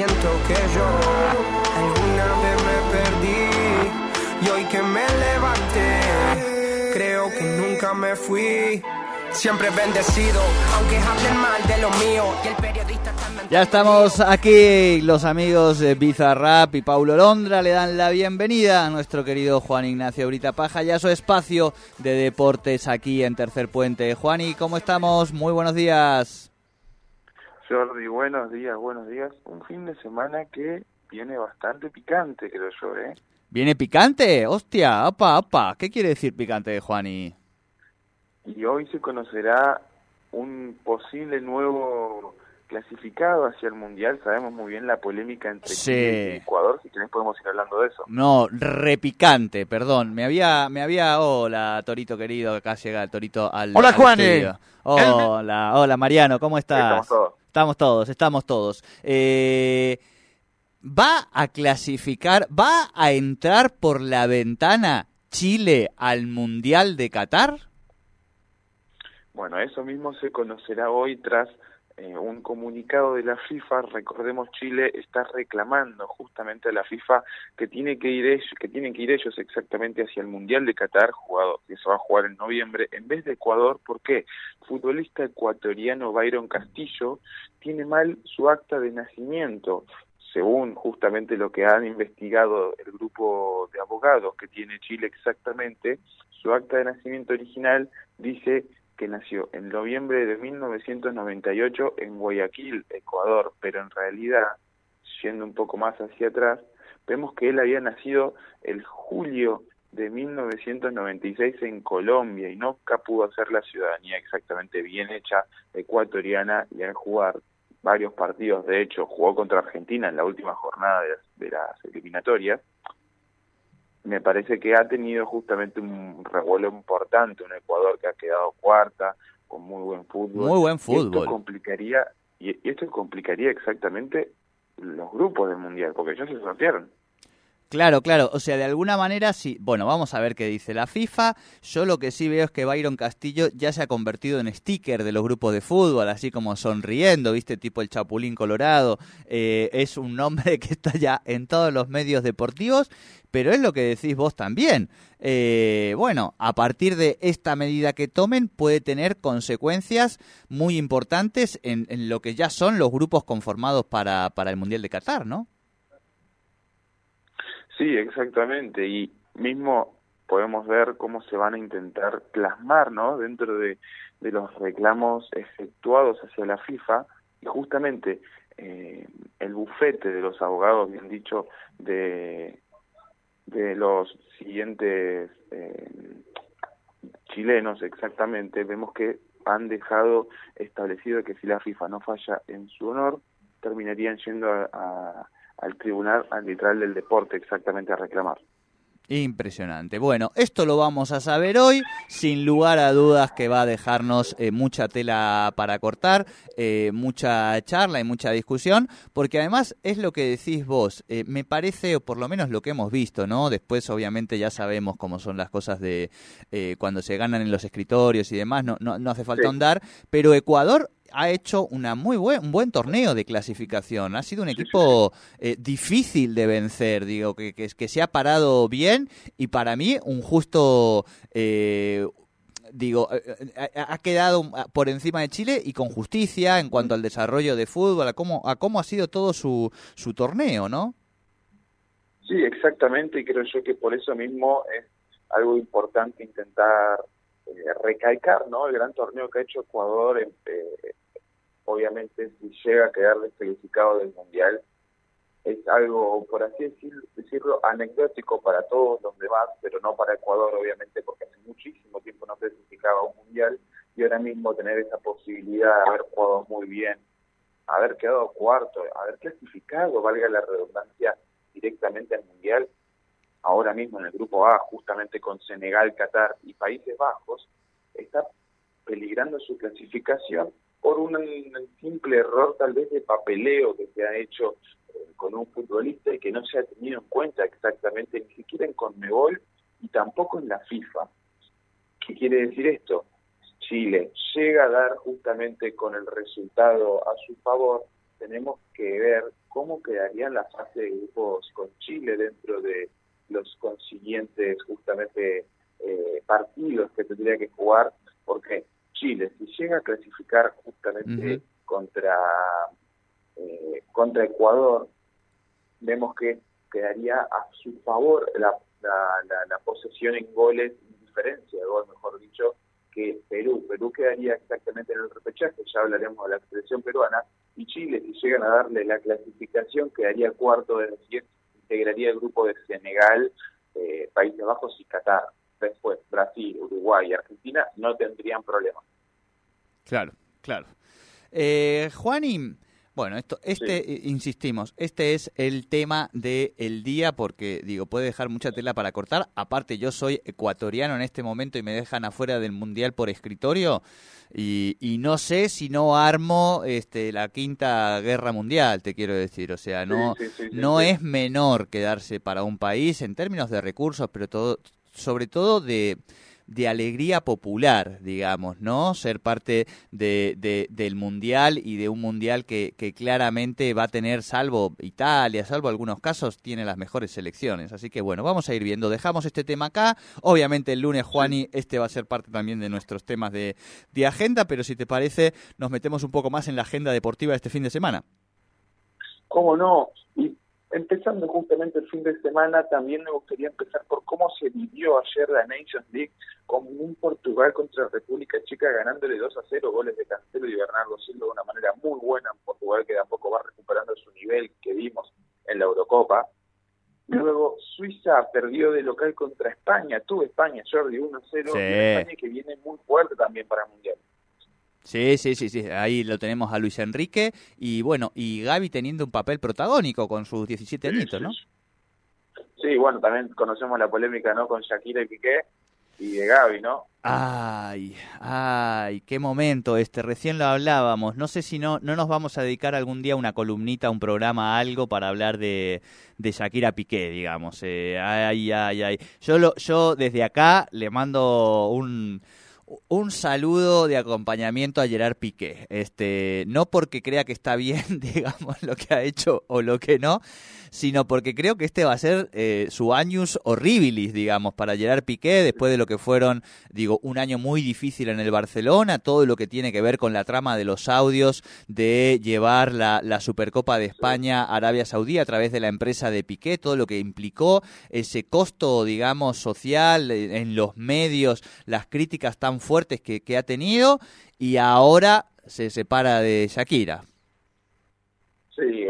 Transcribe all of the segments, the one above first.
Siento que yo alguna vez me perdí y hoy que me levanté, creo que nunca me fui. Siempre bendecido, aunque hablen mal de lo mío y el periodista también. Ya estamos aquí, los amigos de Bizarrap y Paulo Londra le dan la bienvenida a nuestro querido Juan Ignacio Brita Paja y a su espacio de deportes aquí en Tercer Puente. Juani, ¿cómo estamos? Muy buenos días. Jordi, buenos días, buenos días. Un fin de semana que viene bastante picante, creo yo, ¿eh? ¿Viene picante? Hostia, apa, apa. ¿Qué quiere decir picante, Juani? Y hoy se conocerá un posible nuevo clasificado hacia el Mundial. Sabemos muy bien la polémica entre Sí. Chile y Ecuador. Si querés podemos ir hablando de eso. No, repicante, perdón. Me había, me había, hola, Torito querido, acá llega el Torito al. Hola, estudio. Hola, hola, Mariano, ¿cómo estás? Estamos todos. Estamos todos, estamos todos. Eh, ¿Va a clasificar, va a entrar por la ventana Chile al Mundial de Qatar? Bueno, eso mismo se conocerá hoy tras eh, un comunicado de la FIFA. Recordemos, Chile está reclamando justamente a la FIFA que tiene que ir ellos, que tienen que ir ellos exactamente hacia el Mundial de Qatar, jugado que se va a jugar en noviembre, en vez de Ecuador. ¿Por qué? Futbolista ecuatoriano Byron Castillo tiene mal su acta de nacimiento. Según justamente lo que han investigado el grupo de abogados que tiene Chile exactamente, su acta de nacimiento original dice que nació en noviembre de 1998 en Guayaquil, Ecuador, pero en realidad, yendo un poco más hacia atrás, vemos que él había nacido el julio de 1996 en Colombia y nunca pudo hacer la ciudadanía exactamente bien hecha ecuatoriana y al jugar varios partidos, de hecho, jugó contra Argentina en la última jornada de, de las eliminatorias, me parece que ha tenido justamente un revuelo importante, un Ecuador que ha quedado cuarta, con muy buen fútbol. Muy buen Y esto fútbol. complicaría, y y esto complicaría exactamente los grupos del Mundial, porque ya se sortearon. Claro, claro. O sea, de alguna manera sí. Bueno, vamos a ver qué dice la FIFA. Yo lo que sí veo es que Byron Castillo ya se ha convertido en sticker de los grupos de fútbol, así como sonriendo, ¿viste? Tipo el Chapulín Colorado. Eh, es un nombre que está ya en todos los medios deportivos, pero es lo que decís vos también. Eh, bueno, a partir de esta medida que tomen puede tener consecuencias muy importantes en, en lo que ya son los grupos conformados para, para el Mundial de Qatar, ¿no? Sí, exactamente. Y mismo podemos ver cómo se van a intentar plasmar, ¿no? Dentro de, de los reclamos efectuados hacia la FIFA. Y justamente eh, el bufete de los abogados, bien dicho, de, de los siguientes eh, chilenos exactamente, vemos que han dejado establecido que si la FIFA no falla en su honor, terminarían yendo a- a- al Tribunal Arbitral del Deporte exactamente a reclamar. Impresionante. Bueno, esto lo vamos a saber hoy, sin lugar a dudas que va a dejarnos eh, mucha tela para cortar, eh, mucha charla y mucha discusión, porque además es lo que decís vos, eh, me parece, o por lo menos lo que hemos visto, ¿no? Después obviamente ya sabemos cómo son las cosas de cuando se ganan en los escritorios y demás, no, no, no hace falta Sí. ahondar, pero Ecuador ha hecho una muy buen, un buen torneo de clasificación. Ha sido un equipo eh, difícil de vencer, digo, que, que, que se ha parado bien y para mí un justo, eh, digo, eh, eh, ha ha quedado por encima de Chile y con justicia en cuanto al desarrollo de fútbol, a cómo, a cómo ha sido todo su, su torneo, ¿no? Sí, exactamente, y creo yo que por eso mismo es algo importante intentar eh, recalcar, ¿no? El gran torneo que ha hecho Ecuador, eh, obviamente si llega a quedar descalificado del Mundial, es algo, por así decir, decirlo, anecdótico para todos los demás, pero no para Ecuador, obviamente, porque hace muchísimo tiempo no clasificaba un Mundial, y ahora mismo tener esa posibilidad de haber jugado muy bien, haber quedado cuarto, haber clasificado, valga la redundancia, directamente al Mundial, ahora mismo en el grupo A, justamente con Senegal, Qatar y Países Bajos, está peligrando su clasificación por un, simple error tal vez de papeleo que se ha hecho eh, con un futbolista y que no se ha tenido en cuenta exactamente ni siquiera en Conmebol y tampoco en la FIFA. ¿Qué quiere decir esto? Chile llega a dar justamente con el resultado a su favor, tenemos que ver cómo quedaría la fase de grupos con Chile dentro de los consiguientes justamente eh, partidos que tendría que jugar, porque Chile, si llega a clasificar justamente contra, eh, contra Ecuador, vemos que quedaría a su favor la, la, posesión en goles, diferencia de gol, mejor dicho, que Perú. Perú quedaría exactamente en el repechaje, ya hablaremos de la selección peruana, y Chile, si llegan a darle la clasificación, quedaría cuarto, es decir, integraría el grupo de Senegal, eh, Países Bajos y Qatar. Después, Brasil, Uruguay y Argentina no tendrían problemas. Claro, claro. Eh, Juanín, bueno, esto, este, eh, insistimos, este es el tema del día porque, digo, puede dejar mucha tela para cortar. Aparte, yo soy ecuatoriano en este momento y me dejan afuera del Mundial por escritorio y, y no sé si no armo este, la quinta guerra mundial, te quiero decir. O sea, no, no es menor quedarse para un país en términos de recursos, pero todo, sobre todo de de alegría popular, digamos, ¿no? Ser parte de, del mundial y de un mundial que, que, claramente va a tener, salvo Italia, salvo algunos casos, tiene las mejores selecciones. Así que bueno, vamos a ir viendo. Dejamos este tema acá. Obviamente el lunes, Juani, este va a ser parte también de nuestros temas de, de agenda, pero si te parece, nos metemos un poco más en la agenda deportiva de este fin de semana. ¿Cómo no? Y Empezando justamente el fin de semana, también me gustaría empezar por cómo se vivió ayer la Nations League con un Portugal contra República Checa ganándole 2 a 0 goles de Cancelo y Bernardo Silva de una manera muy buena. en Portugal que de a poco va recuperando su nivel que vimos en la Eurocopa. Luego Suiza perdió de local contra España, tuvo España, Jordi 1 a 0, España que viene muy fuerte también para el Mundial. Sí, sí, sí, sí, ahí lo tenemos a Luis Enrique y bueno, y Gaby teniendo un papel protagónico con sus 17 añitos, ¿no? Sí, bueno, también conocemos la polémica, ¿no? Con Shakira y Piqué y de Gaby, ¿no? Ay, ay, qué momento este, recién lo hablábamos. No sé si no, no nos vamos a dedicar algún día a una columnita, un programa, algo para hablar de, de Shakira Piqué, digamos. Eh, ay, ay, ay. Yo, lo, yo desde acá le mando un un saludo de acompañamiento a Gerard Piqué. Este, no porque crea que está bien, digamos, lo que ha hecho o lo que no, sino porque creo que este va a ser eh, su años horribilis, digamos, para Gerard Piqué, después de lo que fueron, digo, un año muy difícil en el Barcelona, todo lo que tiene que ver con la trama de los audios de llevar la, la Supercopa de España a Arabia Saudí a través de la empresa de Piqué, todo lo que implicó ese costo, digamos, social eh, en los medios, las críticas tan fuertes que, que ha tenido, y ahora se separa de Shakira. Sí,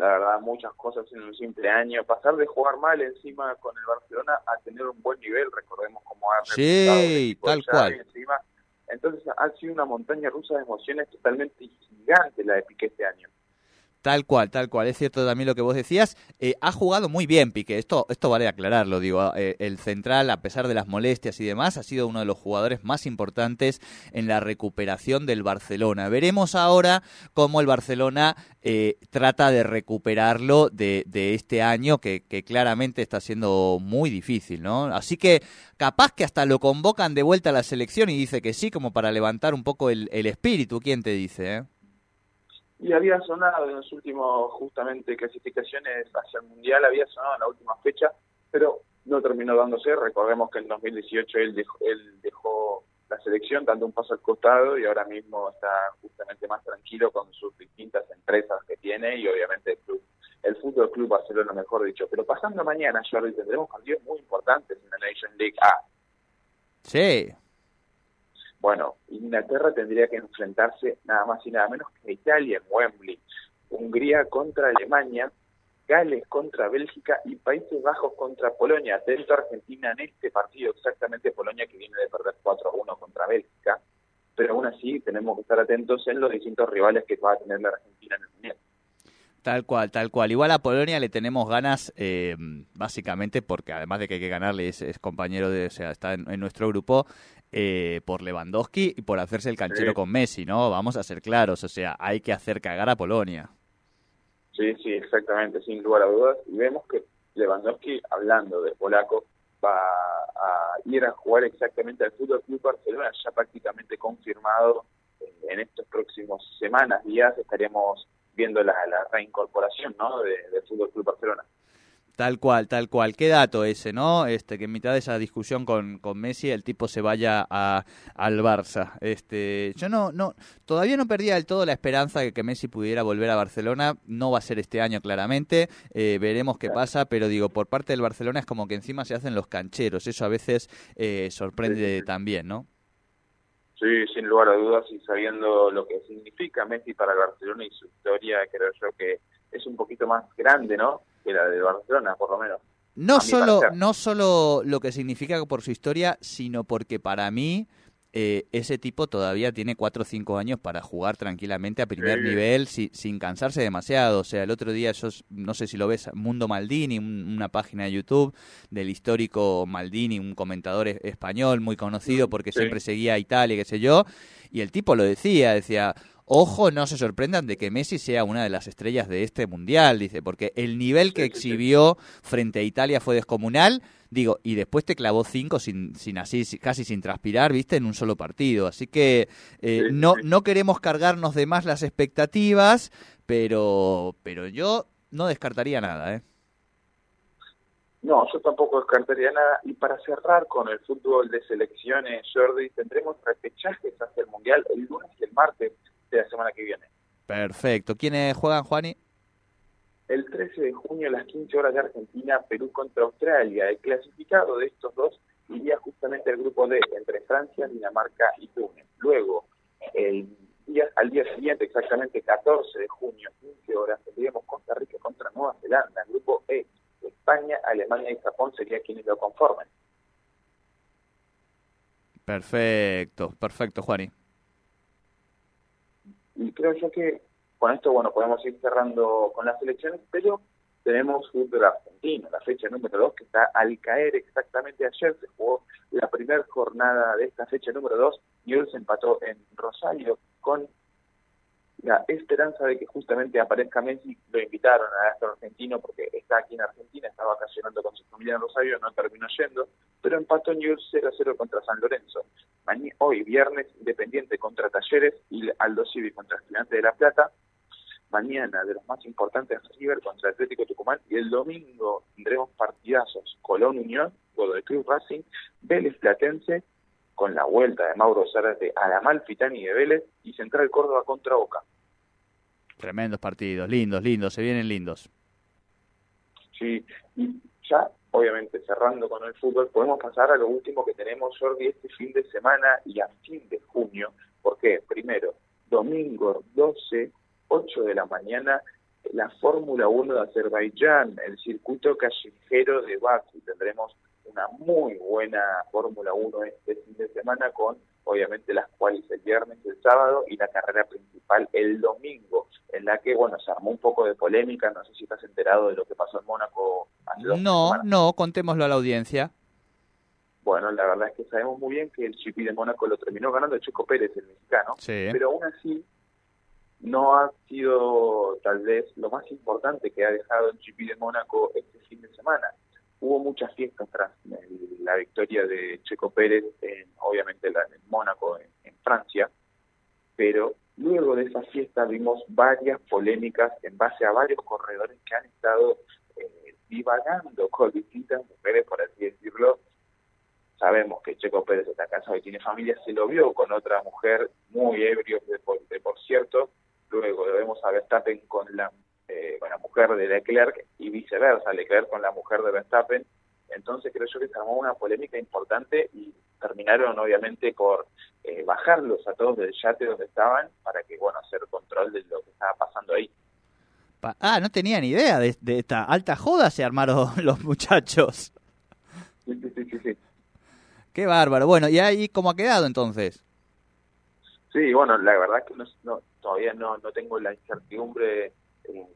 la verdad, muchas cosas en un simple año. Pasar de jugar mal encima con el Barcelona a tener un buen nivel, recordemos cómo ha Sí, tal cual. Encima. Entonces ha sido una montaña rusa de emociones totalmente gigante la de Piqué este año. Tal cual, tal cual. Es cierto también lo que vos decías. Eh, ha jugado muy bien, Piqué. Esto, esto vale aclararlo. Digo, eh, el central, a pesar de las molestias y demás, ha sido uno de los jugadores más importantes en la recuperación del Barcelona. Veremos ahora cómo el Barcelona eh, trata de recuperarlo de, de este año, que, que, claramente está siendo muy difícil, ¿no? Así que capaz que hasta lo convocan de vuelta a la selección y dice que sí, como para levantar un poco el, el espíritu. ¿Quién te dice, eh? Y había sonado en los últimos justamente clasificaciones hacia el mundial había sonado en la última fecha pero no terminó dándose. Recordemos que en 2018 él dejó, él dejó la selección dando un paso al costado y ahora mismo está justamente más tranquilo con sus distintas empresas que tiene y obviamente el club el Fútbol Club Barcelona mejor dicho. Pero pasando mañana Jordi tendremos partidos muy importantes en la Nation League A. Sí bueno, Inglaterra tendría que enfrentarse nada más y nada menos que Italia en Wembley, Hungría contra Alemania, Gales contra Bélgica y Países Bajos contra Polonia. Atento Argentina en este partido, exactamente Polonia que viene de perder 4-1 contra Bélgica, pero aún así tenemos que estar atentos en los distintos rivales que va a tener la Argentina en el Mundial. Tal cual, tal cual. Igual a Polonia le tenemos ganas, eh, básicamente porque además de que hay que ganarle, es, compañero de, o sea, está en, nuestro grupo, eh, por Lewandowski y por hacerse el canchero con Messi, ¿no? Vamos a ser claros, o sea, hay que hacer cagar a Polonia. Sí, sí, exactamente, sin lugar a dudas. Y vemos que Lewandowski, hablando de polaco, va a ir a jugar exactamente al Fútbol Club Barcelona, ya prácticamente confirmado en estos próximos semanas, días, estaremos viendo la, reincorporación ¿no? de, del Fútbol Club Barcelona. Tal cual, tal cual. Qué dato ese, ¿no? Este, que en mitad de esa discusión con, con Messi el tipo se vaya a, al Barça. Este, yo no, no, todavía no perdía del todo la esperanza de que Messi pudiera volver a Barcelona. No va a ser este año, claramente. Eh, veremos qué pasa, pero digo, por parte del Barcelona es como que encima se hacen los cancheros. Eso a veces eh, sorprende también, ¿no? Sí, sin lugar a dudas y sabiendo lo que significa Messi para el Barcelona y su historia, creo yo que es un poquito más grande, ¿no? que la de Barcelona, por lo menos. No solo, no solo lo que significa por su historia, sino porque para mí eh, ese tipo todavía tiene 4 o 5 años para jugar tranquilamente a primer nivel sin cansarse demasiado. O sea, el otro día, yo no sé si lo ves, Mundo Maldini, una página de YouTube del histórico Maldini, un comentador español muy conocido porque siempre seguía a Italia, qué sé yo, y el tipo lo decía, decía, Ojo, no se sorprendan de que Messi sea una de las estrellas de este mundial, dice, porque el nivel que exhibió frente a Italia fue descomunal, digo, y después te clavó cinco sin, sin así, casi sin transpirar, viste, en un solo partido. Así que eh, no, no queremos cargarnos de más las expectativas, pero, pero yo no descartaría nada, ¿eh? No, yo tampoco descartaría nada. Y para cerrar con el fútbol de selecciones, Jordi, tendremos repechajes hacia el Mundial el lunes y el martes de la semana que viene. Perfecto. ¿Quiénes juegan, Juani? El 13 de junio a las 15 horas de Argentina, Perú contra Australia. El clasificado de estos dos iría justamente al grupo D, entre Francia, Dinamarca y Túnez. Luego, el día, al día siguiente, exactamente 14 de junio, 15 horas, tendríamos Costa Rica contra Nueva Zelanda. El grupo E, España, Alemania y Japón serían quienes lo conformen. Perfecto, perfecto, Juani. Y creo yo que con esto, bueno, podemos ir cerrando con las elecciones, pero tenemos fútbol argentino, la fecha número 2, que está al caer exactamente ayer, se jugó la primera jornada de esta fecha número 2, y hoy se empató en Rosario con la esperanza de que justamente aparezca Messi, lo invitaron a astro argentino porque está aquí en Argentina, está vacacionando con su familia en Rosario, no terminó yendo, pero empató Newell's 0 0 contra San Lorenzo. Hoy, viernes, Independiente contra Talleres y Aldo Civi contra Estudiantes de La Plata. Mañana, de los más importantes, River contra Atlético Tucumán. Y el domingo tendremos partidazos Colón Unión, Godoy Cruz Racing, Vélez Platense, con la vuelta de Mauro Zárate a la Malfitani de Vélez y Central Córdoba contra Boca. Tremendos partidos, lindos, lindos, se vienen lindos. Sí, y ya, obviamente, cerrando con el fútbol, podemos pasar a lo último que tenemos, Jordi, este fin de semana y a fin de junio. ¿Por qué? Primero, domingo 12, 8 de la mañana, la Fórmula 1 de Azerbaiyán, el circuito callejero de Baku. Tendremos una muy buena Fórmula 1 este fin de semana con obviamente las cuales el viernes, el sábado y la carrera principal el domingo, en la que, bueno, se armó un poco de polémica, no sé si estás enterado de lo que pasó en Mónaco hace No, no, contémoslo a la audiencia. Bueno, la verdad es que sabemos muy bien que el GP de Mónaco lo terminó ganando Checo Pérez, el mexicano, pero aún así no ha sido tal vez lo más importante que ha dejado el GP de Mónaco este fin de semana hubo muchas fiestas tras la victoria de Checo Pérez, en, obviamente la, en Mónaco, en, Francia, pero luego de esa fiesta vimos varias polémicas en base a varios corredores que han estado eh, divagando con distintas mujeres, por así decirlo. Sabemos que Checo Pérez está casado y tiene familia, se lo vio con otra mujer muy ebrio, de de por cierto. Luego lo vemos a Verstappen con la eh, con la mujer de Leclerc y viceversa, Leclerc con la mujer de Verstappen. Entonces creo yo que se armó una polémica importante y terminaron obviamente por eh, bajarlos a todos del yate donde estaban para que, bueno, hacer control de lo que estaba pasando ahí. Ah, no tenía ni idea de, esta alta joda se armaron los muchachos. Sí, sí, sí, sí. Qué bárbaro. Bueno, ¿y ahí cómo ha quedado entonces? Sí, bueno, la verdad es que no, todavía no, no tengo la incertidumbre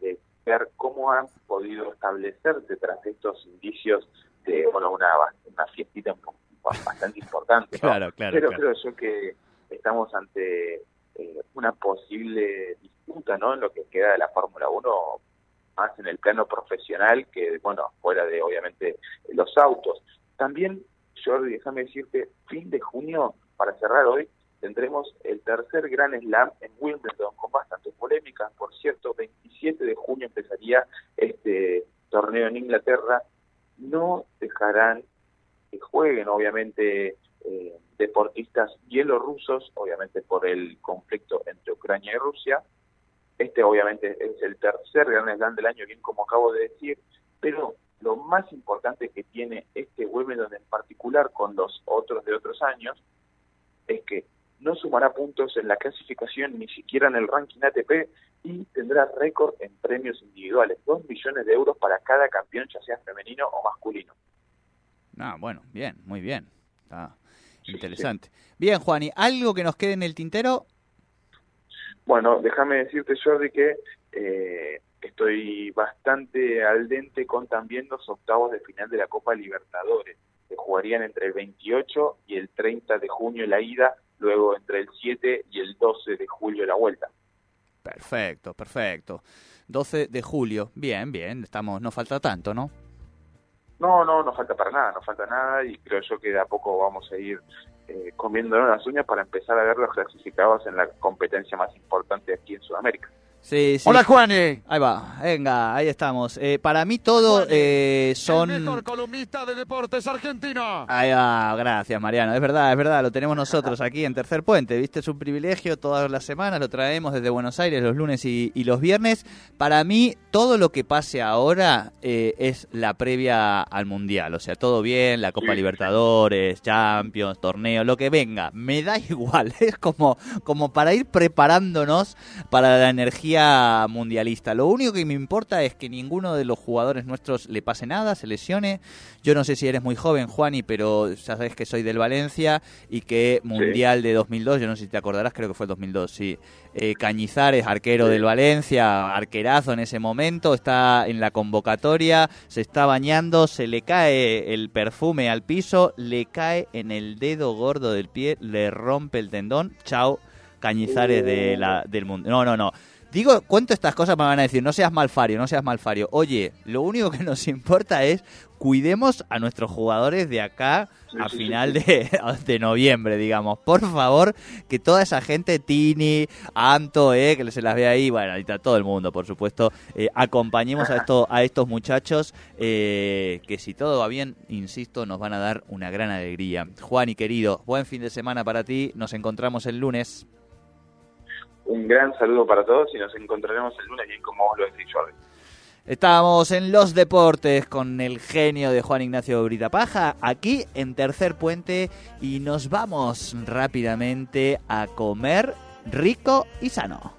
de ver cómo han podido establecerse tras estos indicios de bueno una, una fiestita bastante importante. claro, claro, Pero creo yo que estamos ante eh, una posible disputa ¿no? en lo que queda de la Fórmula 1 más en el plano profesional que, bueno, fuera de obviamente los autos. También, Jordi, déjame decirte, fin de junio, para cerrar hoy, tendremos el tercer Gran Slam en Wimbledon con bastantes polémicas. Por cierto, 27 de junio empezaría este torneo en Inglaterra. No dejarán que jueguen, obviamente, eh, deportistas bielorrusos, obviamente por el conflicto entre Ucrania y Rusia. Este obviamente es el tercer Gran Slam del año, bien como acabo de decir, pero lo más importante que tiene este Wimbledon en particular con los otros de otros años es que no sumará puntos en la clasificación ni siquiera en el ranking ATP y tendrá récord en premios individuales, dos millones de euros para cada campeón, ya sea femenino o masculino. Ah, bueno, bien, muy bien. interesante. Bien, Juan, ¿y algo que nos quede en el tintero? Bueno, déjame decirte, Jordi, que eh, estoy bastante al dente con también los octavos de final de la Copa Libertadores, que jugarían entre el 28 y el 30 de junio la ida luego entre el 7 y el 12 de julio la vuelta. Perfecto, perfecto. 12 de julio, bien, bien, estamos, no falta tanto, ¿no? No, no, no falta para nada, no falta nada y creo yo que de a poco vamos a ir eh, comiéndonos las uñas para empezar a ver los clasificados en la competencia más importante aquí en Sudamérica. Sí, sí. Hola, Juani. Ahí va, venga, ahí estamos. Eh, para mí todo eh, son... El mejor columnista de deportes argentino. Ahí va, gracias, Mariano. Es verdad, es verdad, lo tenemos nosotros aquí en Tercer Puente. Viste, es un privilegio todas las semanas, lo traemos desde Buenos Aires los lunes y, los viernes. Para mí, todo lo que pase ahora eh, es la previa al Mundial. O sea, todo bien, la Copa Libertadores, Champions, torneo, lo que venga. Me da igual, es como, como para ir preparándonos para la energía mundialista. Lo único que me importa es que ninguno de los jugadores nuestros le pase nada, se lesione. Yo no sé si eres muy joven, Juani, pero ya sabes que soy del Valencia y que Mundial de 2002, yo no sé si te acordarás, creo que fue el 2002, sí. Eh, Cañizares, arquero del Valencia, arquerazo en ese momento, está en la convocatoria, se está bañando, se le cae el perfume al piso, le cae en el dedo gordo del pie, le rompe el tendón, chao. Cañizares de la, del mundo. No, no, no. Digo, cuento estas cosas, me van a decir, no seas malfario, no seas malfario. Oye, lo único que nos importa es cuidemos a nuestros jugadores de acá a final De, de, noviembre, digamos. Por favor, que toda esa gente, Tini, Anto, eh, que se las ve ahí, bueno, ahorita todo el mundo, por supuesto, eh, acompañemos a, esto, a estos muchachos eh, que si todo va bien, insisto, nos van a dar una gran alegría. Juan y querido, buen fin de semana para ti, nos encontramos el lunes un gran saludo para todos y nos encontraremos el lunes bien como vos lo decís, Jordi. Estamos en los deportes con el genio de Juan Ignacio Britapaja, aquí en Tercer Puente y nos vamos rápidamente a comer rico y sano.